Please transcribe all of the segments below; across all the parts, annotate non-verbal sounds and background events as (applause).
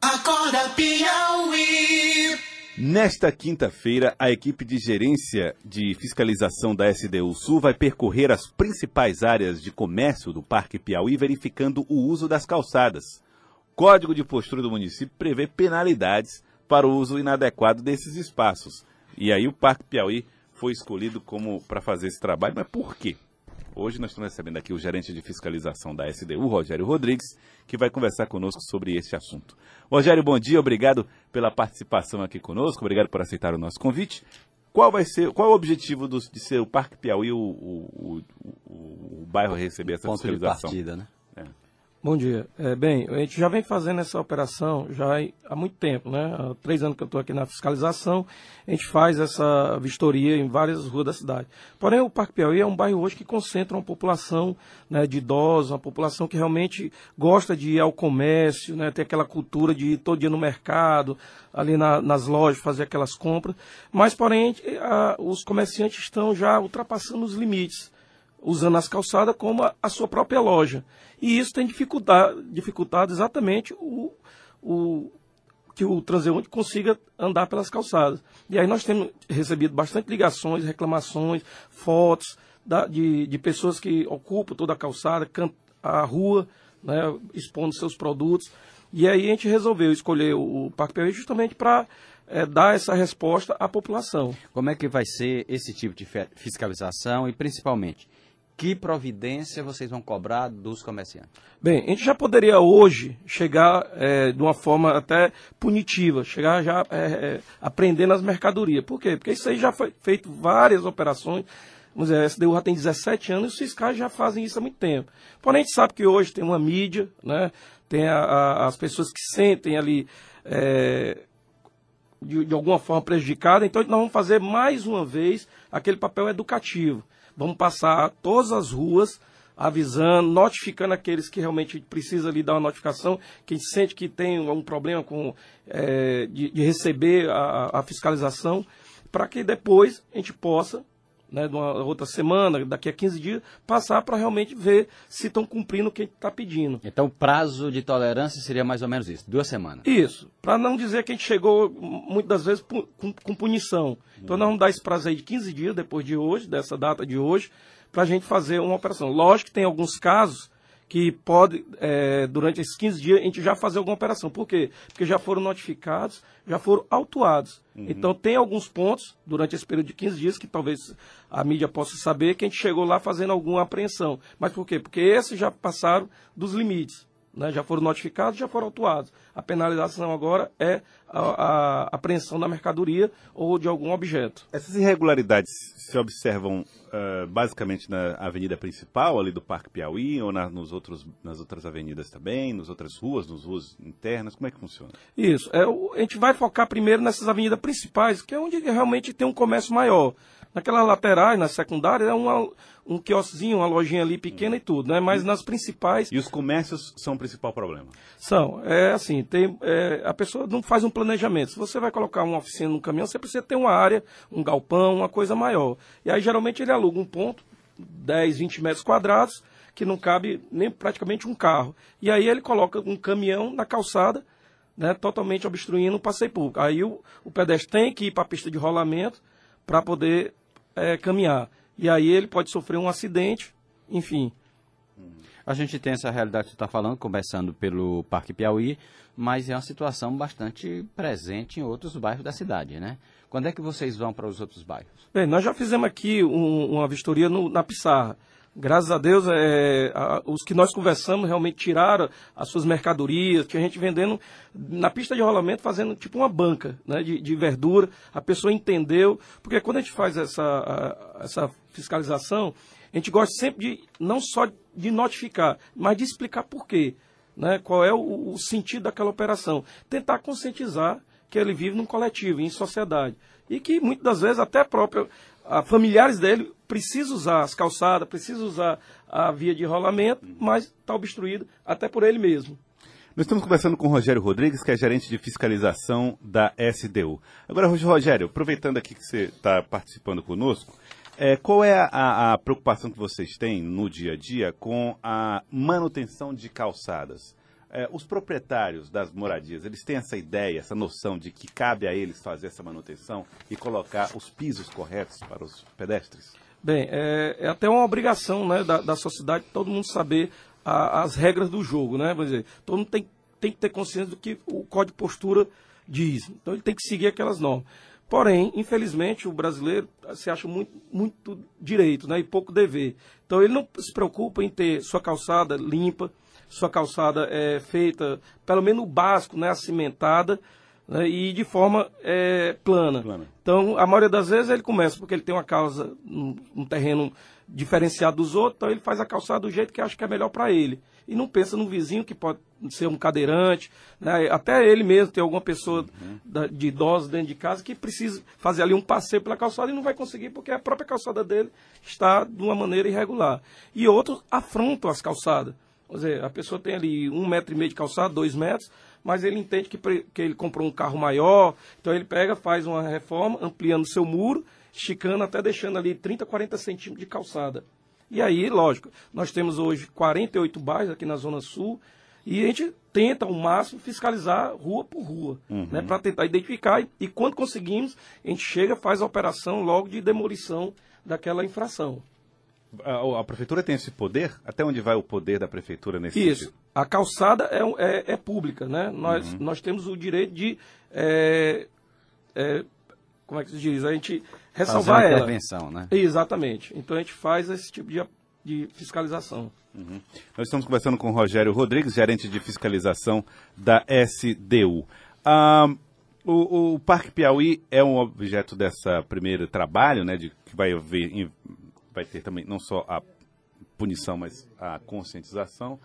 Acorda Piauí. Nesta quinta-feira, a equipe de gerência de fiscalização da SDU Sul vai percorrer as principais áreas de comércio do Parque Piauí, verificando o uso das calçadas. Código de postura do município prevê penalidades para o uso inadequado desses espaços. E aí o Parque Piauí foi escolhido como para fazer esse trabalho, mas por quê? Hoje nós estamos recebendo aqui o gerente de fiscalização da SDU, Rogério Rodrigues, que vai conversar conosco sobre este assunto. Rogério, bom dia, obrigado pela participação aqui conosco, obrigado por aceitar o nosso convite. Qual vai ser, qual é o objetivo do, de ser o Parque Piauí o, o, o, o bairro receber essa Ponto fiscalização? de partida, né? Bom dia. É, bem, a gente já vem fazendo essa operação já há muito tempo, né? Há três anos que eu estou aqui na fiscalização, a gente faz essa vistoria em várias ruas da cidade. Porém, o Parque Piauí é um bairro hoje que concentra uma população né, de idosos, uma população que realmente gosta de ir ao comércio, né? Tem aquela cultura de ir todo dia no mercado, ali na- nas lojas, fazer aquelas compras. Mas, porém, a- os comerciantes estão já ultrapassando os limites usando as calçadas como a, a sua própria loja. E isso tem dificultado, dificultado exatamente o, o que o transeunte consiga andar pelas calçadas. E aí nós temos recebido bastante ligações, reclamações, fotos da- de, de pessoas que ocupam toda a calçada, a rua, né, expondo seus produtos. E aí a gente resolveu escolher o, o Parque Piauí justamente para dar essa resposta à população. Como é que vai ser esse tipo de fiscalização e, principalmente, que providência vocês vão cobrar dos comerciantes? Bem, a gente já poderia hoje chegar é, de uma forma até punitiva, chegar já é, é, aprendendo as mercadorias. Por quê? Porque isso aí já foi feito várias operações. Vamos dizer, a SDU já tem 17 anos e os fiscais já fazem isso há muito tempo. Porém, a gente sabe que hoje tem uma mídia, né? tem a- a- as pessoas que sentem ali é, de, de alguma forma prejudicada. Então, nós vamos fazer mais uma vez aquele papel educativo. Vamos passar todas as ruas avisando, notificando aqueles que realmente precisam ali dar uma notificação, quem sente que tem um problema com eh, de, de receber a, a fiscalização, para que depois a gente possa, né, de uma outra semana, daqui a 15 dias, passar para realmente ver se estão cumprindo o que a gente está pedindo. Então, o prazo de tolerância seria mais ou menos isso, duas semanas. Isso, para não dizer que a gente chegou muitas das vezes com, com punição. Então nós vamos dar esse prazo aí de 15 dias depois de hoje, dessa data de hoje, para a gente fazer uma operação. Lógico que tem alguns casos que pode, é, durante esses 15 dias, a gente já fazer alguma operação. Por quê? Porque já foram notificados, já foram autuados. Então tem alguns pontos, durante esse período de 15 dias, que talvez a mídia possa saber que a gente chegou lá fazendo alguma apreensão. Mas por quê? Porque esses já passaram dos limites né, já foram notificados, já foram autuados. A penalização agora é a, a apreensão da mercadoria ou de algum objeto. Essas irregularidades se observam ah, basicamente na avenida principal, ali do Parque Piauí, ou na- nos outros, nas outras avenidas também, nas outras ruas, nas ruas internas? Como é que funciona? Isso. É, a gente vai focar primeiro nessas avenidas principais, que é onde realmente tem um comércio maior. Naquelas laterais, nas secundárias, é uma, um quiosquezinho, uma lojinha ali pequena e tudo, né? Mas nas principais E os comércios são o principal problema. São, é assim, tem, é, a pessoa não faz um planejamento. Se você vai colocar uma oficina no caminhão, você precisa ter uma área, um galpão, uma coisa maior. E aí geralmente ele aluga um ponto, 10, 20 metros quadrados, que não cabe nem praticamente um carro. E aí ele coloca um caminhão na calçada, né, totalmente obstruindo o passeio público. Aí o, o pedestre tem que ir para a pista de rolamento para poder é, caminhar. E aí ele pode sofrer um acidente, enfim. A gente tem essa realidade que você está falando, começando pelo Parque Piauí, mas é uma situação bastante presente em outros bairros da cidade, né? Quando é que vocês vão para os outros bairros? Bem, nós já fizemos aqui um- uma vistoria no- na Pissarra. Graças a Deus, é, a- os que nós conversamos realmente tiraram as suas mercadorias. Tinha gente vendendo na pista de rolamento, fazendo tipo uma banca né, de, de verdura. A pessoa entendeu. Porque quando a gente faz essa, a- essa fiscalização, a gente gosta sempre de não só de notificar, mas de explicar por quê. Né, qual é o, o sentido daquela operação. Tentar conscientizar que ele vive num coletivo, em sociedade. E que muitas das vezes até própria, a familiares dele precisam usar as calçadas, precisam usar a via de rolamento, mas está obstruído até por ele mesmo. Nós estamos conversando com o Rogério Rodrigues, que é gerente de fiscalização da SDU. Agora, Rogério, aproveitando aqui que você está participando conosco, é, qual é a, a preocupação que vocês têm no dia a dia com a manutenção de calçadas? É, os proprietários das moradias, eles têm essa ideia, essa noção de que cabe a eles fazer essa manutenção e colocar os pisos corretos para os pedestres? Bem, é, é até uma obrigação né, da, da sociedade todo mundo saber a, as regras do jogo, né? Vamos dizer, todo mundo tem, tem que ter consciência do que o código de postura diz. Então ele tem que seguir aquelas normas. Porém, infelizmente, o brasileiro se acha muito, muito direito né, e pouco dever. Então ele não se preocupa em ter sua calçada limpa, sua calçada é, feita, pelo menos o básico, né, cimentada, né, e de forma é, plana. plana. Então, a maioria das vezes ele começa porque ele tem uma causa, um, um terreno diferenciado dos outros, então ele faz a calçada do jeito que acha que é melhor para ele. E não pensa no vizinho que pode ser um cadeirante, né? até ele mesmo tem alguma pessoa uhum. da, de idosos dentro de casa que precisa fazer ali um passeio pela calçada e não vai conseguir porque a própria calçada dele está de uma maneira irregular. E outros afrontam as calçadas. Quer dizer, a pessoa tem ali um metro e meio de calçada, dois metros, mas ele entende que, que ele comprou um carro maior, então ele pega, faz uma reforma, ampliando o seu muro, esticando até deixando ali 30, 40 centímetros de calçada. E aí, lógico, nós temos hoje 48 bairros aqui na Zona Sul, e a gente tenta ao máximo fiscalizar rua por rua, uhum. né, para tentar identificar. E, e, quando conseguimos, a gente chega, faz a operação logo de demolição daquela infração. A, a, prefeitura tem esse poder? Até onde vai o poder da prefeitura nesse Isso. Sentido? A calçada é, é, é, pública, né? Nós, uhum. nós temos o direito de. É, é, como é que se diz? A gente ressalvar Fazer uma ela. intervenção, né? Exatamente. Então a gente faz esse tipo de, de fiscalização. Uhum. Nós estamos conversando com o Rogério Rodrigues, gerente de fiscalização da SDU. Ah, o, o, Parque Piauí é um objeto dessa primeiro trabalho, né, de, que vai haver vai ter também não só a punição, mas a conscientização,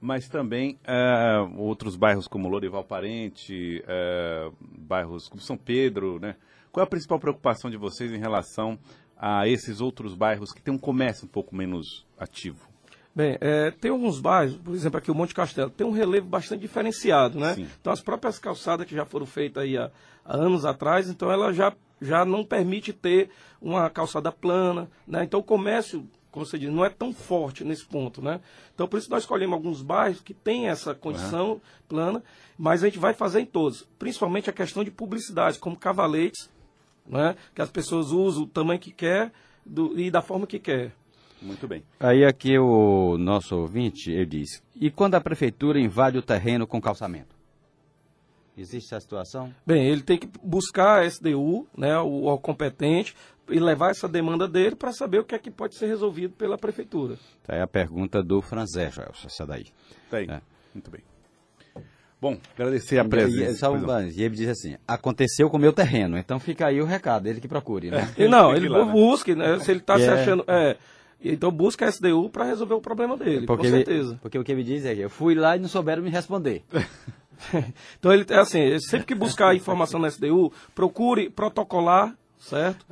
mas também uh, outros bairros como Lorival Parente, uh, bairros como São Pedro, né? Qual é a principal preocupação de vocês em relação a esses outros bairros que têm um comércio um pouco menos ativo? Bem, é, tem alguns bairros, por exemplo, aqui o Monte Castelo, tem um relevo bastante diferenciado, né? Sim. Então as próprias calçadas que já foram feitas aí há, há anos atrás, então ela já já não permite ter uma calçada plana, né? Então o comércio, como você diz, não é tão forte nesse ponto, né? Então por isso nós escolhemos alguns bairros que têm essa condição uhum. plana, mas a gente vai fazer em todos, principalmente a questão de publicidade, como cavaletes, né? Que as pessoas usam o tamanho que quer do, e da forma que quer. Muito bem. Aí aqui o nosso ouvinte, ele diz, e quando a prefeitura invade o terreno com calçamento? Existe essa situação? Bem, ele tem que buscar a SDU, né, o, o competente, e levar essa demanda dele para saber o que é que pode ser resolvido pela prefeitura. Tá aí a pergunta do Franzé, Joelson, essa daí. Tem, é. muito bem. Bom, agradecer a presença. E, ele diz assim, aconteceu com o meu terreno, então fica aí o recado, ele que procure, né? É, não, (laughs) ele lá, né? busque, né? Se ele está se é. achando... É, então busca a SDU para resolver o problema dele, porque com certeza. Ele, porque o que ele diz é que eu fui lá e não souberam me responder. (laughs) (laughs) então ele é assim, sempre que buscar informação na SDU, procure protocolar, certo?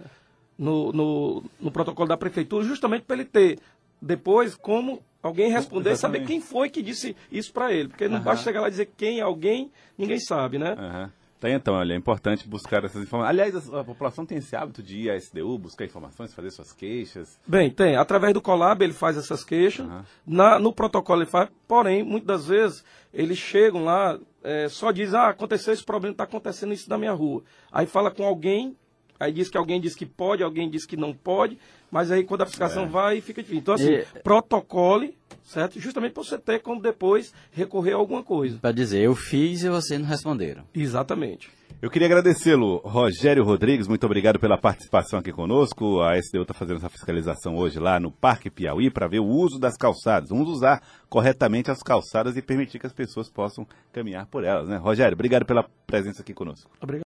No, no, no protocolo da prefeitura, justamente para ele ter depois como alguém responder e saber quem foi que disse isso para ele. Porque não uhum. basta chegar lá e dizer quem, alguém, ninguém sabe, né? Uhum. Tem então, olha, é importante buscar essas informações. Aliás, a, a, população tem esse hábito de ir à SDU, buscar informações, fazer suas queixas. Bem, tem. Através do Colab ele faz essas queixas. Uhum. Na, no protocolo ele faz, porém, muitas das vezes eles chegam lá, é, só dizem, ah, aconteceu esse problema, está acontecendo isso na minha rua. Aí fala com alguém, aí diz que alguém diz que pode, alguém diz que não pode, mas aí quando a fiscalização é. vai, fica difícil. Então, assim, e... protocole, certo? Justamente para você ter como depois recorrer a alguma coisa. Para dizer, eu fiz e vocês não responderam. Exatamente. Eu queria agradecê-lo, Rogério Rodrigues, muito obrigado pela participação aqui conosco. A SDU está fazendo essa fiscalização hoje lá no Parque Piauí para ver o uso das calçadas. Vamos usar corretamente as calçadas e permitir que as pessoas possam caminhar por elas, né? Rogério, obrigado pela presença aqui conosco. Obrigado.